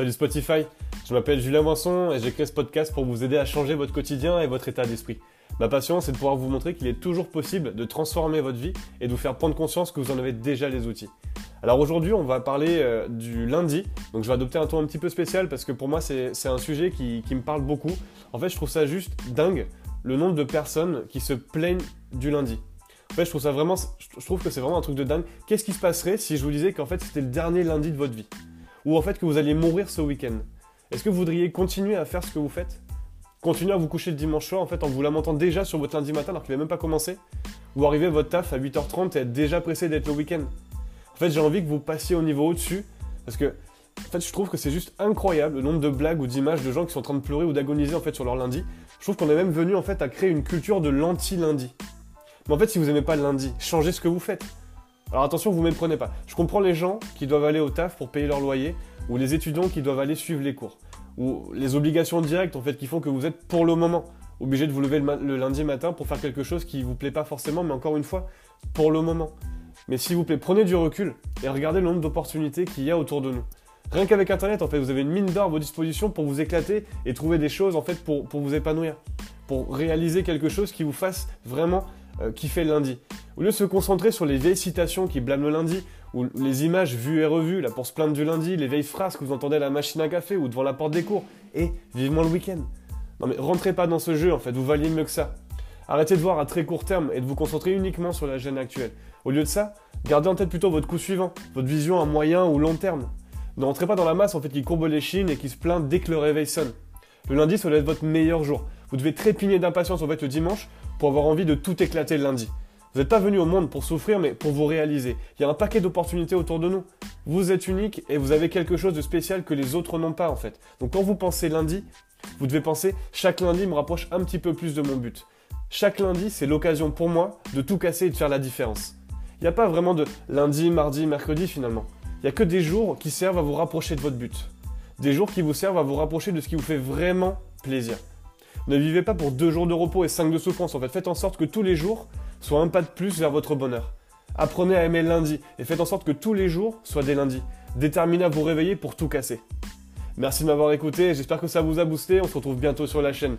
Salut Spotify, je m'appelle Julien Vincent et j'ai créé ce podcast pour vous aider à changer votre quotidien et votre état d'esprit. Ma passion, c'est de pouvoir vous montrer qu'il est toujours possible de transformer votre vie et de vous faire prendre conscience que vous en avez déjà les outils. Alors aujourd'hui, on va parler euh, du lundi. Donc je vais adopter un ton un petit peu spécial parce que pour moi, c'est un sujet qui, qui me parle beaucoup. En fait, je trouve ça juste dingue le nombre de personnes qui se plaignent du lundi. En fait, je trouve ça vraiment, je trouve que c'est vraiment un truc de dingue. Qu'est-ce qui se passerait si je vous disais qu'en fait c'était le dernier lundi de votre vie? Ou en fait que vous alliez mourir ce week-end Est-ce que vous voudriez continuer à faire ce que vous faites? Continuer à vous coucher le dimanche soir en fait en vous lamentant déjà sur votre lundi matin alors qu'il n'a même pas commencé? Ou arriver votre taf à 8h30 et être déjà pressé d'être le week-end? En fait j'ai envie que vous passiez au niveau au-dessus parce que en fait, je trouve que c'est juste incroyable le nombre de blagues ou d'images de gens qui sont en train de pleurer ou d'agoniser en fait sur leur lundi. Je trouve qu'on est même venu en fait à créer une culture de l'anti-lundi. Mais en fait, si vous n'aimez pas le lundi, changez ce que vous faites. Alors attention, vous ne méprenez pas. Je comprends les gens qui doivent aller au taf pour payer leur loyer, ou les étudiants qui doivent aller suivre les cours, ou les obligations directes en fait qui font que vous êtes pour le moment obligé de vous lever le, lundi matin pour faire quelque chose qui ne vous plaît pas forcément, mais encore une fois, pour le moment. Mais s'il vous plaît, prenez du recul et regardez le nombre d'opportunités qu'il y a autour de nous. Rien qu'avec Internet, en fait, vous avez une mine d'or à vos dispositions pour vous éclater et trouver des choses, en fait, pour, pour vous épanouir. Pour réaliser quelque chose qui vous fasse vraiment euh, kiffer le lundi. Au lieu de se concentrer sur les vieilles citations qui blâment le lundi, ou les images vues et revues, là pour se plaindre du lundi, les vieilles phrases que vous entendez à la machine à café ou devant la porte des cours, et vivement le week-end. Non mais rentrez pas dans ce jeu en fait, vous valiez mieux que ça. Arrêtez de voir à très court terme et de vous concentrer uniquement sur la gêne actuelle. Au lieu de ça, gardez en tête plutôt votre coup suivant, votre vision à moyen ou long terme. Ne rentrez pas dans la masse en fait qui courbe les chines et qui se plaint dès que le réveil sonne. Le lundi, ça doit être votre meilleur jour. Vous devez trépigner d'impatience en fait le dimanche pour avoir envie de tout éclater lundi. Vous n'êtes pas venu au monde pour souffrir, mais pour vous réaliser. Il y a un paquet d'opportunités autour de nous. Vous êtes unique et vous avez quelque chose de spécial que les autres n'ont pas en fait. Donc quand vous pensez lundi, vous devez penser chaque lundi me rapproche un petit peu plus de mon but. Chaque lundi, c'est l'occasion pour moi de tout casser et de faire la différence. Il n'y a pas vraiment de lundi, mardi, mercredi finalement. Il n'y a que des jours qui servent à vous rapprocher de votre but. Des jours qui vous servent à vous rapprocher de ce qui vous fait vraiment plaisir. Ne vivez pas pour deux jours de repos et cinq de souffrance. En fait, faites en sorte que tous les jours soient un pas de plus vers votre bonheur. Apprenez à aimer le lundi et faites en sorte que tous les jours soient des lundis. Déterminez à vous réveiller pour tout casser. Merci de m'avoir écouté, j'espère que ça vous a boosté, on se retrouve bientôt sur la chaîne.